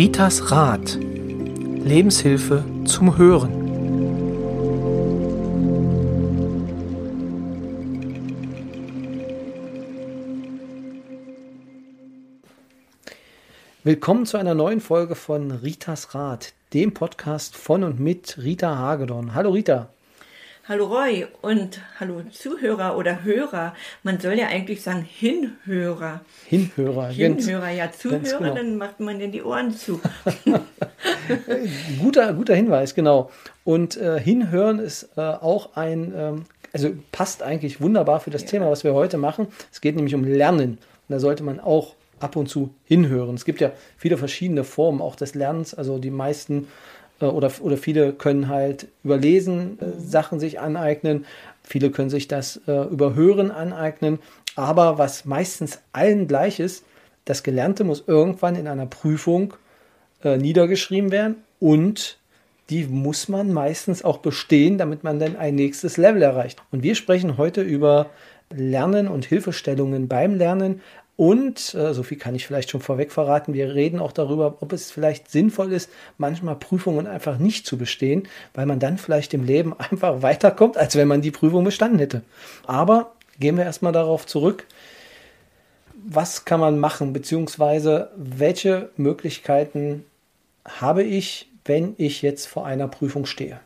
Ritas Rat. Lebenshilfe zum Hören. Willkommen zu einer neuen Folge von Ritas Rat, dem Podcast von und mit Rita Hagedorn. Hallo Rita. Hallo Roy und hallo Zuhörer oder Hörer. Man soll ja eigentlich sagen Hinhörer. Hinhörer. Hinhörer, ja. Zuhörer, genau. dann macht man denn die Ohren zu. guter, guter Hinweis, genau. Und äh, Hinhören ist äh, auch ein, ähm, also passt eigentlich wunderbar für das ja. Thema, was wir heute machen. Es geht nämlich um Lernen. Und da sollte man auch ab und zu hinhören. Es gibt ja viele verschiedene Formen auch des Lernens. Also die meisten oder, oder viele können halt überlesen äh, Sachen sich aneignen, viele können sich das äh, überhören aneignen, aber was meistens allen gleich ist, das Gelernte muss irgendwann in einer Prüfung äh, niedergeschrieben werden und die muss man meistens auch bestehen, damit man dann ein nächstes Level erreicht. Und wir sprechen heute über Lernen und Hilfestellungen beim Lernen, und, äh, so viel kann ich vielleicht schon vorweg verraten, wir reden auch darüber, ob es vielleicht sinnvoll ist, manchmal Prüfungen einfach nicht zu bestehen, weil man dann vielleicht im Leben einfach weiterkommt, als wenn man die Prüfung bestanden hätte. Aber gehen wir erstmal darauf zurück. Was kann man machen, beziehungsweise welche Möglichkeiten habe ich, wenn ich jetzt vor einer Prüfung stehe?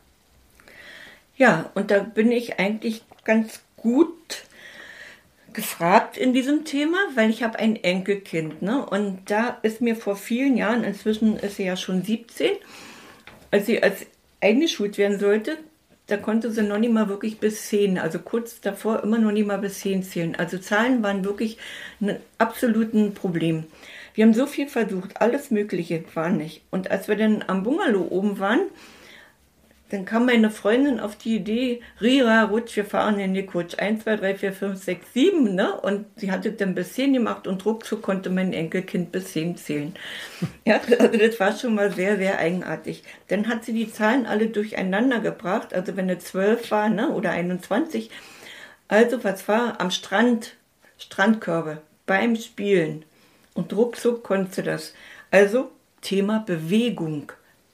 Ja, und da bin ich eigentlich ganz gut gefragt in diesem Thema, weil ich habe ein Enkelkind. Ne? Und da ist mir vor vielen Jahren, inzwischen ist sie ja schon 17, als sie als eingeschult werden sollte, da konnte sie noch nicht mal wirklich bis 10, also kurz davor immer noch nicht mal bis 10 zählen. Also Zahlen waren wirklich ein absolutes Problem. Wir haben so viel versucht, alles Mögliche war nicht. Und als wir dann am Bungalow oben waren, dann kam meine Freundin auf die Idee, Rira, Rutsch, wir fahren in die Kutsch. 1, 2, 3, 4, 5, 6, 7, ne? Und sie hatte dann bis 10 gemacht und ruckzuck konnte mein Enkelkind bis 10 zählen. Ja, also das war schon mal sehr, sehr eigenartig. Dann hat sie die Zahlen alle durcheinander gebracht, also wenn es 12 war, ne? Oder 21. Also was war am Strand, Strandkörbe, beim Spielen. Und ruckzuck konnte das. Also Thema Bewegung.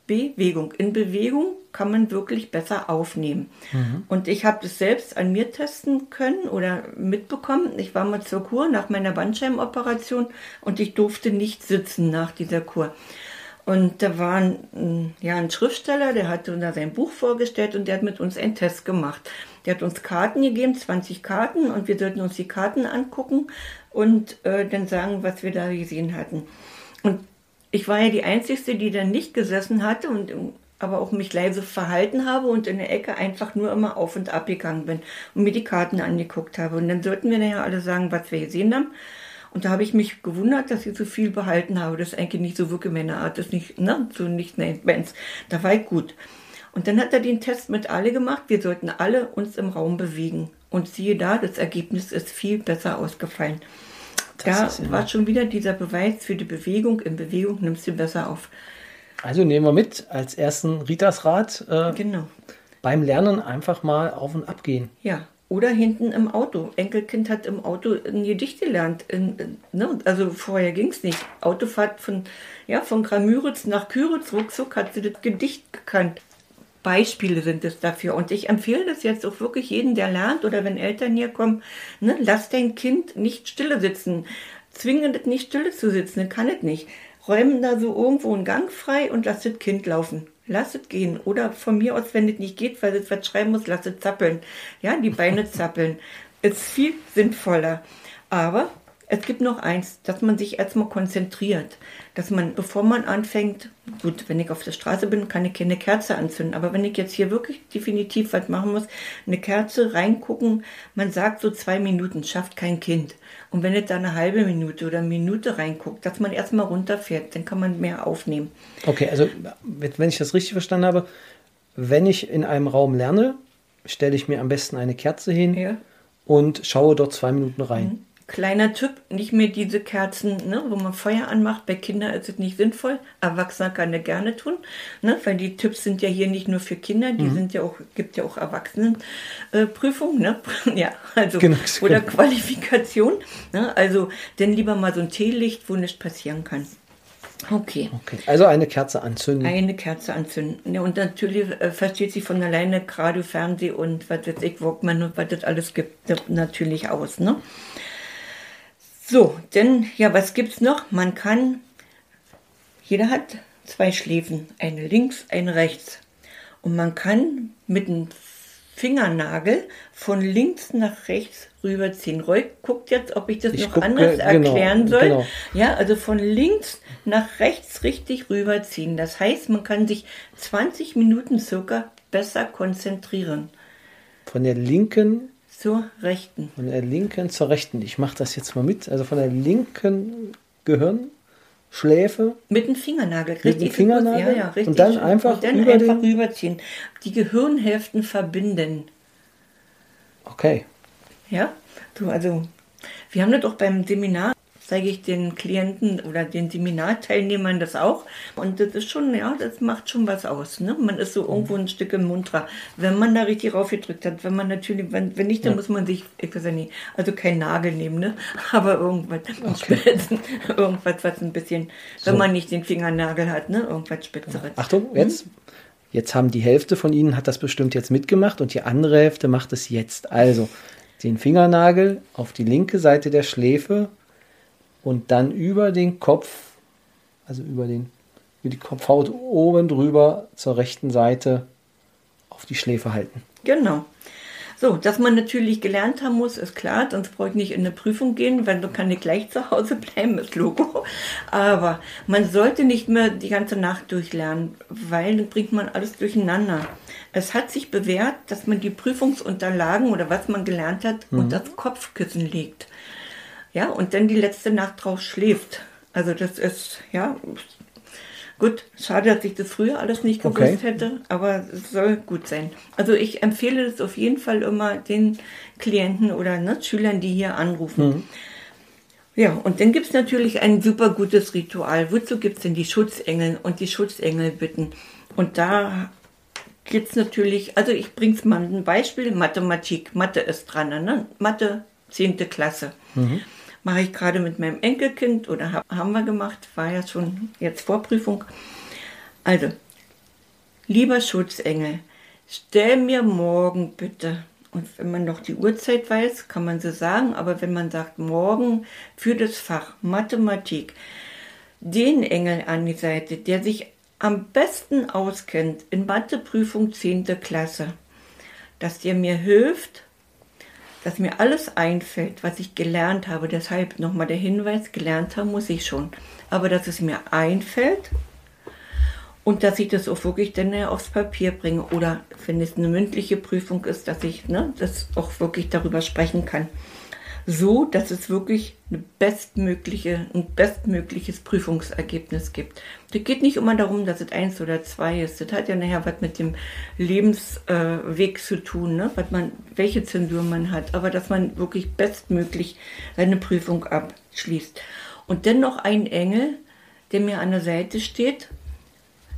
Bewegung. In Bewegung kann man wirklich besser aufnehmen. Mhm. Und ich habe das selbst an mir testen können oder mitbekommen. Ich war mal zur Kur nach meiner Bandscheimoperation und ich durfte nicht sitzen nach dieser Kur. Und da war ein, ja, ein Schriftsteller, der hatte da sein Buch vorgestellt und der hat mit uns einen Test gemacht. Der hat uns Karten gegeben, 20 Karten, und wir sollten uns die Karten angucken und äh, dann sagen, was wir da gesehen hatten. Und ich war ja die Einzige, die dann nicht gesessen hatte und aber auch mich leise verhalten habe und in der Ecke einfach nur immer auf und ab gegangen bin und mir die Karten angeguckt habe. Und dann sollten wir nachher alle sagen, was wir gesehen haben. Und da habe ich mich gewundert, dass ich so viel behalten habe. Das ist eigentlich nicht so wirklich meine Art, das ist nicht, ne, so nicht Bands. Da war ich gut. Und dann hat er den Test mit alle gemacht. Wir sollten alle uns im Raum bewegen. Und siehe da, das Ergebnis ist viel besser ausgefallen da ja war schon wieder dieser Beweis für die Bewegung. In Bewegung nimmst du besser auf. Also nehmen wir mit als ersten Ritas Rat. Äh, genau. Beim Lernen einfach mal auf und ab gehen. Ja. Oder hinten im Auto. Enkelkind hat im Auto ein Gedicht gelernt. In, in, ne? Also vorher ging es nicht. Autofahrt von, ja, von Gramüritz nach Küritz, ruckzuck hat sie das Gedicht gekannt. Beispiele sind es dafür. Und ich empfehle das jetzt auch wirklich jedem, der lernt oder wenn Eltern hier kommen, ne, lass dein Kind nicht stille sitzen. Zwinge das nicht stille zu sitzen, kann es nicht. Räumen da so irgendwo einen Gang frei und lass das Kind laufen. Lass es gehen. Oder von mir aus, wenn es nicht geht, weil es was schreiben muss, lass es zappeln. Ja, die Beine zappeln. Ist viel sinnvoller. Aber es gibt noch eins, dass man sich erstmal konzentriert. Dass man, bevor man anfängt, gut, wenn ich auf der Straße bin, kann ich keine Kerze anzünden. Aber wenn ich jetzt hier wirklich definitiv was machen muss, eine Kerze reingucken, man sagt so zwei Minuten, schafft kein Kind. Und wenn es da eine halbe Minute oder eine Minute reinguckt, dass man erstmal runterfährt, dann kann man mehr aufnehmen. Okay, also wenn ich das richtig verstanden habe, wenn ich in einem Raum lerne, stelle ich mir am besten eine Kerze hin ja. und schaue dort zwei Minuten rein. Mhm. Kleiner Tipp, nicht mehr diese Kerzen, ne, wo man Feuer anmacht. Bei Kindern ist es nicht sinnvoll. Erwachsener kann das gerne tun, ne, weil die Tipps sind ja hier nicht nur für Kinder, die mhm. sind ja auch, gibt ja auch Erwachsenenprüfungen, äh, ne? ja, also, genau, oder genau. Qualifikation. Ne? Also, denn lieber mal so ein Teelicht, wo nichts passieren kann. Okay. Okay. Also eine Kerze anzünden. Eine Kerze anzünden. Ja, und natürlich äh, versteht sich von alleine Radio, Fernseh und was weiß ich, Walkman und was das alles gibt, natürlich aus. Ne? So, denn, ja, was gibt's noch? Man kann, jeder hat zwei Schläfen, eine links, eine rechts. Und man kann mit dem Fingernagel von links nach rechts rüberziehen. Roy guckt jetzt, ob ich das Ich noch gucke, anders genau, erklären soll. genau. Ja, also von links nach rechts richtig rüberziehen. Das heißt, man kann sich 20 Minuten circa besser konzentrieren. Von der linken, Zur rechten. von der linken zur rechten. Ich mache das jetzt mal mit. Also von der linken Gehirnschläfe Mit dem Fingernagel. Mit Richtig dem Fingernagel? Ja, ja, richtig. Und dann einfach Und dann über einfach den- rüberziehen. Die Gehirnhälften verbinden. Okay. Ja, du, also, wir haben das auch beim Seminar, zeige ich den Klienten oder den Seminarteilnehmern das auch. Und das ist schon, ja, das macht schon was aus. Ne? Man ist so irgendwo ein Stück munterer, wenn man da richtig raufgedrückt hat. Wenn man natürlich, wenn, wenn nicht, dann muss man sich, ich weiß ja nicht, also kein Nagel nehmen, ne? aber irgendwas, ein Spitzen, irgendwas, was ein bisschen, wenn So. man nicht den Fingernagel hat, ne? irgendwas Spitzeres. Achtung, jetzt. Jetzt haben die Hälfte von Ihnen hat das bestimmt jetzt mitgemacht und die andere Hälfte macht es jetzt. Also den Fingernagel auf die linke Seite der Schläfe und dann über den Kopf, also über, den, über die Kopfhaut oben drüber zur rechten Seite auf die Schläfe halten. Genau. So, dass man natürlich gelernt haben muss, ist klar, sonst brauche ich nicht in eine Prüfung gehen, weil dann kann ich gleich zu Hause bleiben, ist Logo. Aber man sollte nicht mehr die ganze Nacht durchlernen, weil dann bringt man alles durcheinander. Es hat sich bewährt, dass man die Prüfungsunterlagen oder was man gelernt hat unter das Kopfkissen legt. Ja, und dann die letzte Nacht drauf schläft. Also das ist, ja, Gut, schade, dass ich das früher alles nicht gewusst Okay. hätte, aber es soll gut sein. Also ich empfehle das auf jeden Fall immer den Klienten oder ne, Schülern, die hier anrufen. Ja, und dann gibt es natürlich ein super gutes Ritual. Wozu gibt es denn die Schutzengel und die Schutzengel bitten? Und da geht es natürlich, also ich bringe es mal ein Beispiel, Mathematik. Mathe ist dran, ne? Mathe, 10. Klasse. Mache ich gerade mit meinem Enkelkind oder hab, haben wir gemacht, war ja schon jetzt Vorprüfung. Also, lieber Schutzengel, stell mir morgen bitte, und wenn man noch die Uhrzeit weiß, kann man sie sagen, aber wenn man sagt morgen für das Fach Mathematik, den Engel an die Seite, der sich am besten auskennt in Matheprüfung 10. Klasse, dass der mir hilft, dass mir alles einfällt, was ich gelernt habe. Deshalb nochmal der Hinweis, gelernt haben muss ich schon. Aber dass es mir einfällt und dass ich das auch wirklich dann aufs Papier bringe. Oder wenn es eine mündliche Prüfung ist, dass ich ne, das auch wirklich darüber sprechen kann. So, dass es wirklich eine bestmögliche, ein bestmögliches Prüfungsergebnis gibt. Das geht nicht immer darum, dass es eins oder zwei ist. Das hat ja nachher was mit dem Lebensweg zu tun, ne? was man, welche Zensur man hat, aber dass man wirklich bestmöglich seine Prüfung abschließt. Und dann noch ein Engel, der mir an der Seite steht,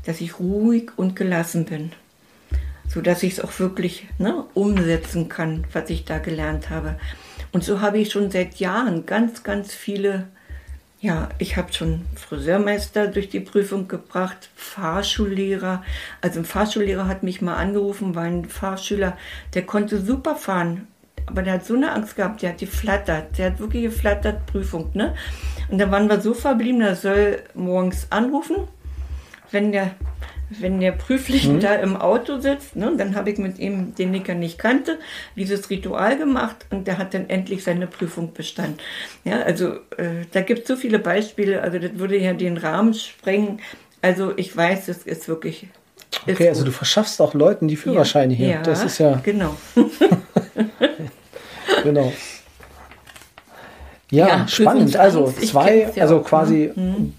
dass ich ruhig und gelassen bin, so dass ich es auch wirklich ne, umsetzen kann, was ich da gelernt habe. Und so habe ich schon seit Jahren ganz, ganz viele, ja, ich habe schon Friseurmeister durch die Prüfung gebracht, Fahrschullehrer. Also ein Fahrschullehrer hat mich mal angerufen, war ein Fahrschüler, der konnte super fahren, aber der hat so eine Angst gehabt, der hat geflattert, der hat wirklich geflattert, Prüfung, ne? Und dann waren wir so verblieben, er soll morgens anrufen, wenn der, wenn der Prüfling da im Auto sitzt, ne, dann habe ich mit ihm, den ich ja nicht kannte, dieses Ritual gemacht und der hat dann endlich seine Prüfung bestanden. Ja, also äh, da gibt es so viele Beispiele, also das würde ja den Rahmen sprengen. Also ich weiß, es ist wirklich. ist Okay, also du verschaffst auch Leuten die Führerscheine hier. Ja, Das ist ja, Genau. genau. Ja, Ja, spannend. Also zwei, ja also auch, ne? quasi,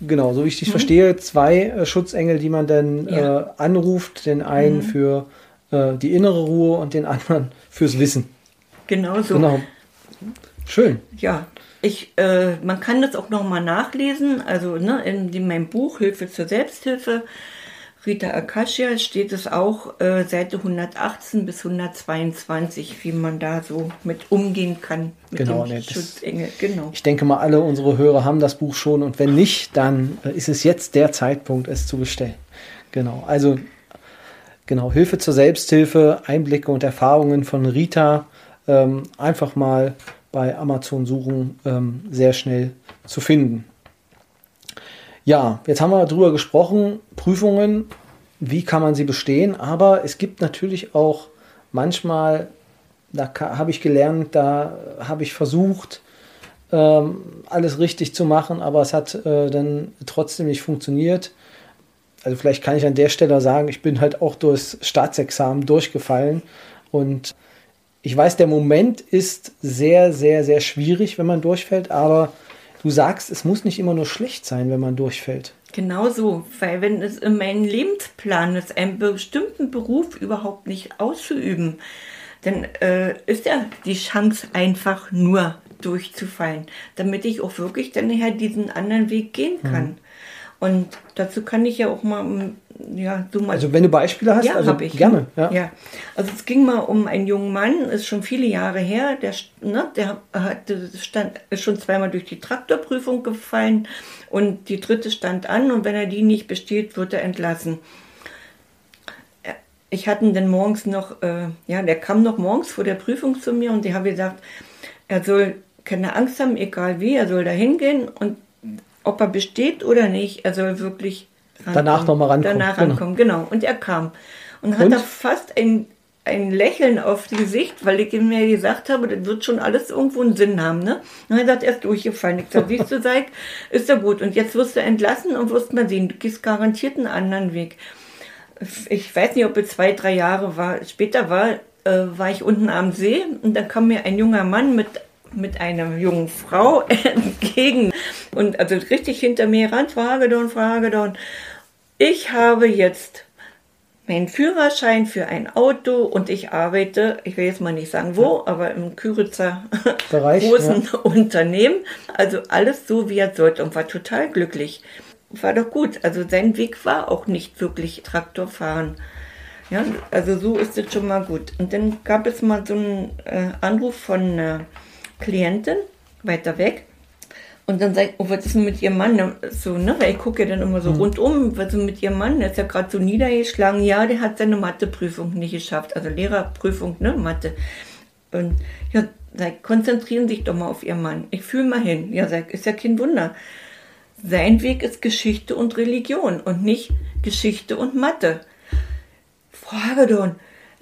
genau, so wie ich dich verstehe, zwei äh, Schutzengel, die man dann Ja. äh, anruft. Den einen für äh, die innere Ruhe und den anderen fürs Wissen. Genau so. Genau. Schön. Ja, ich, äh, man kann das auch nochmal nachlesen, also ne, in, in meinem Buch Hilfe zur Selbsthilfe Rita Akasha steht es auch äh, Seite 118 bis 122, wie man da so mit umgehen kann. Mit Genau, dem ne, Schutzengel. Genau. Ich denke mal, alle unsere Hörer haben das Buch schon und wenn nicht, dann äh, ist es jetzt der Zeitpunkt, es zu bestellen. Genau, also genau, Hilfe zur Selbsthilfe, Einblicke und Erfahrungen von Rita ähm, einfach mal bei Amazon suchen, ähm, sehr schnell zu finden. Ja, jetzt haben wir darüber gesprochen, Prüfungen, wie kann man sie bestehen, aber es gibt natürlich auch manchmal, da habe ich gelernt, da habe ich versucht, ähm, alles richtig zu machen, aber es hat äh, dann trotzdem nicht funktioniert. Also vielleicht kann ich an der Stelle sagen, ich bin halt auch durchs Staatsexamen durchgefallen und ich weiß, der Moment ist sehr, sehr, sehr schwierig, wenn man durchfällt, aber du sagst, es muss nicht immer nur schlecht sein, wenn man durchfällt. Genau so, weil wenn es in meinem Lebensplan ist, einen bestimmten Beruf überhaupt nicht auszuüben, dann äh, ist ja die Chance einfach nur durchzufallen, damit ich auch wirklich dann nachher diesen anderen Weg gehen kann. Und dazu kann ich ja auch mal, ja, so mal Also wenn du Beispiele hast, ja, also habe ich. gerne. Ja. Ja. Also es ging mal um einen jungen Mann, ist schon viele Jahre her, der, ne, der hatte, stand, ist schon zweimal durch die Traktorprüfung gefallen und die dritte stand an und wenn er die nicht besteht, wird er entlassen. Ich hatte ihn dann morgens noch, äh, ja, der kam noch morgens vor der Prüfung zu mir und ich habe gesagt, er soll keine Angst haben, egal wie, er soll da hingehen und ob er besteht oder nicht, er soll wirklich Danach noch mal rankommen, Danach genau. rankommen, genau. Und er kam. Und hat da fast ein, ein Lächeln auf das Gesicht, weil ich ihm ja gesagt habe, das wird schon alles irgendwo einen Sinn haben. Ne? Und er hat er ist durchgefallen. Ich sage, siehst du, Seik, ist ja gut. Und jetzt wirst du entlassen und wirst mal sehen, du gehst garantiert einen anderen Weg. Ich weiß nicht, ob es zwei, drei Jahre war. Später war, äh, war ich unten am See und da kam mir ein junger Mann mit mit einer jungen Frau entgegen und also richtig hinter mir ran, Frage don, Frage don. Ich habe jetzt meinen Führerschein für ein Auto und ich arbeite, ich will jetzt mal nicht sagen wo, aber im Küritzer Bereich, großen Unternehmen. Also alles so, wie er sollte und war total glücklich. War doch gut. Also sein Weg war auch nicht wirklich Traktorfahren. Ja, also so ist es schon mal gut. Und dann gab es mal so einen äh, Anruf von einer Klientin weiter weg. Und dann sagt, oh, was ist denn mit ihrem Mann? So, ne? Weil ich gucke ja dann immer so rundum, was ist denn mit ihrem Mann? Der ist ja gerade so niedergeschlagen. Ja, der hat seine Matheprüfung nicht geschafft. Also Lehrerprüfung, ne? Mathe. Und ja, sag, konzentrieren Sie sich doch mal auf Ihren Mann. Ich fühle mal hin. Ja, sag, ist ja kein Wunder. Sein Weg ist Geschichte und Religion und nicht Geschichte und Mathe. Frage doch.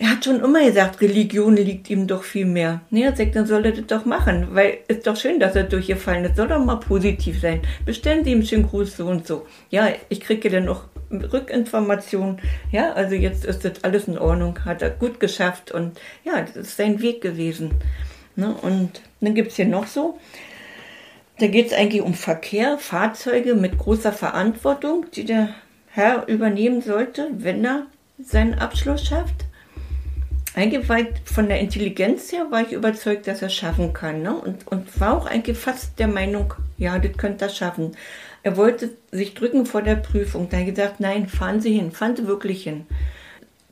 Er hat schon immer gesagt, Religion liegt ihm doch viel mehr. Nee, er sagt, dann soll er das doch machen, weil ist doch schön, dass er durchgefallen ist. Soll doch mal positiv sein. Bestellen Sie ihm schönen Gruß so und so. Ja, ich kriege dann noch Rückinformationen. Ja, also jetzt ist das alles in Ordnung, hat er gut geschafft und ja, das ist sein Weg gewesen. Ne? Und dann gibt es hier noch so, da geht es eigentlich um Verkehr, Fahrzeuge mit großer Verantwortung, die der Herr übernehmen sollte, wenn er seinen Abschluss schafft. Eigentlich war ich von der Intelligenz her war ich überzeugt, dass er es schaffen kann. Ne? Und, und war auch eigentlich fast der Meinung, ja, das könnte er schaffen. Er wollte sich drücken vor der Prüfung. Da habe ich gesagt, nein, fahren Sie hin, fahren Sie wirklich hin.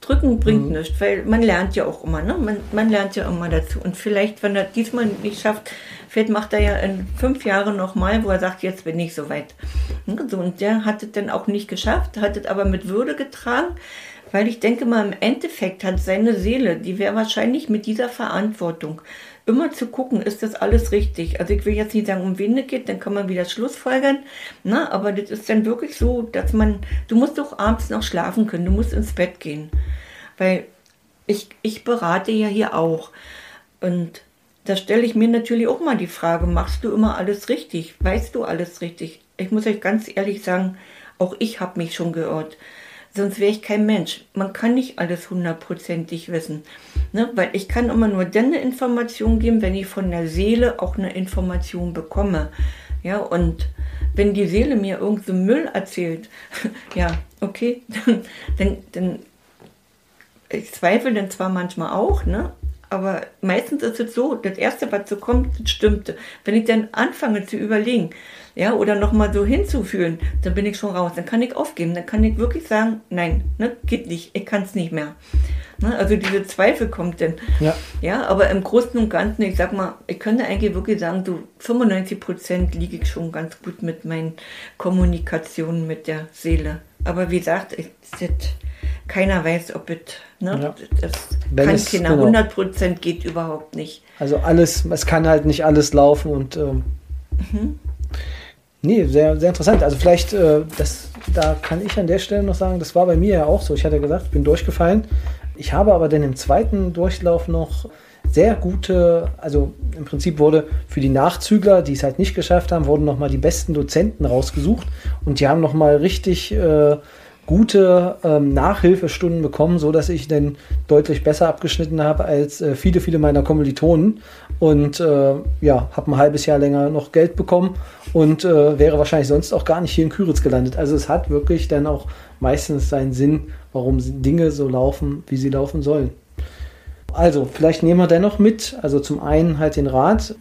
Drücken bringt nichts, weil man lernt ja auch immer, ne? Man, man lernt ja immer dazu. Und vielleicht, wenn er diesmal nicht schafft, vielleicht macht er ja in fünf Jahren nochmal, wo er sagt, jetzt bin ich soweit. Ne? So, und der hat es dann auch nicht geschafft, hat es aber mit Würde getragen, weil ich denke mal, im Endeffekt hat seine Seele, die wäre wahrscheinlich mit dieser Verantwortung, immer zu gucken, ist das alles richtig. Also ich will jetzt nicht sagen, um wen es geht, dann kann man wieder Schlussfolgern. Na, aber das ist dann wirklich so, dass man, du musst doch abends noch schlafen können, du musst ins Bett gehen. Weil ich, ich berate ja hier auch. Und da stelle ich mir natürlich auch mal die Frage, machst du immer alles richtig? Weißt du alles richtig? Ich muss euch ganz ehrlich sagen, auch ich habe mich schon geirrt. Sonst wäre ich kein Mensch. Man kann nicht alles hundertprozentig wissen. Ne? Weil ich kann immer nur dann eine Information geben, wenn ich von der Seele auch eine Information bekomme. Ja, und wenn die Seele mir irgend so Müll erzählt, ja, okay, dann, dann, dann ich zweifle dann zwar manchmal auch, ne? Aber meistens ist es so, das Erste, was so kommt, das stimmte. Wenn ich dann anfange zu überlegen, ja, oder nochmal so hinzufühlen, dann bin ich schon raus. Dann kann ich aufgeben. Dann kann ich wirklich sagen, nein, ne, geht nicht, ich kann es nicht mehr. Ne, also diese Zweifel kommt dann. Ja. ja, aber im Großen und Ganzen, ich sag mal, ich könnte eigentlich wirklich sagen, so 95 Prozent liege ich schon ganz gut mit meinen Kommunikationen mit der Seele. Aber wie gesagt, ich, das, keiner weiß, ob es, ne, Ja. das Wenn kann es- keiner. genau. 100 Prozent geht überhaupt nicht. Also alles, es kann halt nicht alles laufen und ähm, Mhm. nee, sehr, sehr interessant. Also vielleicht, äh, das, da kann ich an der Stelle noch sagen, das war bei mir ja auch so. Ich hatte gesagt, ich bin durchgefallen. Ich habe aber dann im zweiten Durchlauf noch sehr gute, also im Prinzip wurde für die Nachzügler, die es halt nicht geschafft haben, wurden nochmal die besten Dozenten rausgesucht und die haben nochmal richtig äh, gute ähm, Nachhilfestunden bekommen, so dass ich dann deutlich besser abgeschnitten habe als äh, viele, viele meiner Kommilitonen. Und äh, ja, habe ein halbes Jahr länger noch Geld bekommen und äh, wäre wahrscheinlich sonst auch gar nicht hier in Küritz gelandet. Also es hat wirklich dann auch meistens seinen Sinn, warum Dinge so laufen, wie sie laufen sollen. Also, vielleicht nehmen wir dennoch mit, also zum einen halt den Rat,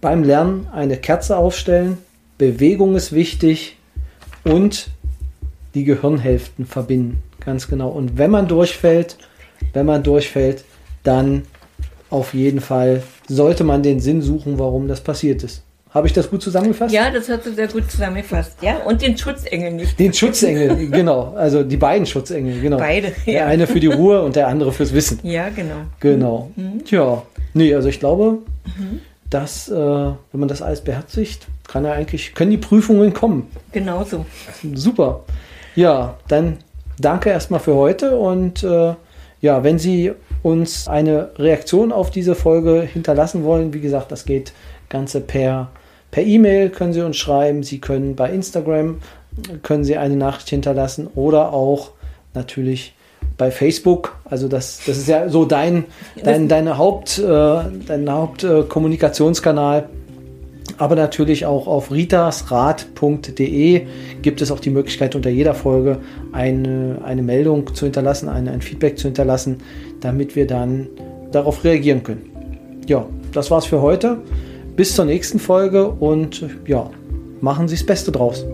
beim Lernen eine Kerze aufstellen, Bewegung ist wichtig. Und die Gehirnhälften verbinden, ganz genau. Und wenn man durchfällt, wenn man durchfällt, dann auf jeden Fall sollte man den Sinn suchen, warum das passiert ist. Habe ich das gut zusammengefasst? Ja, das hast du sehr gut zusammengefasst. Ja, und den Schutzengel nicht. Den Schutzengel, genau. Also die beiden Schutzengel, genau. Beide, Der ja. eine für die Ruhe und der andere fürs Wissen. Ja, genau. Genau. Tja, nee, also ich glaube, Mhm. dass, äh, wenn man das alles beherzigt, kann er eigentlich, können die Prüfungen kommen. Genauso. Super. Ja, dann danke erstmal für heute und äh, ja, wenn Sie uns eine Reaktion auf diese Folge hinterlassen wollen, wie gesagt, das geht Ganze per per E-Mail können Sie uns schreiben, Sie können bei Instagram können Sie eine Nachricht hinterlassen oder auch natürlich bei Facebook. Also das, das ist ja so dein, dein deine Haupt, äh, dein Hauptkommunikationskanal. Äh. Aber natürlich auch auf ritasrat.de gibt es auch die Möglichkeit, unter jeder Folge eine, eine Meldung zu hinterlassen, ein, ein Feedback zu hinterlassen, damit wir dann darauf reagieren können. Ja, das war's für heute. Bis zur nächsten Folge und ja, machen Sie das Beste draus.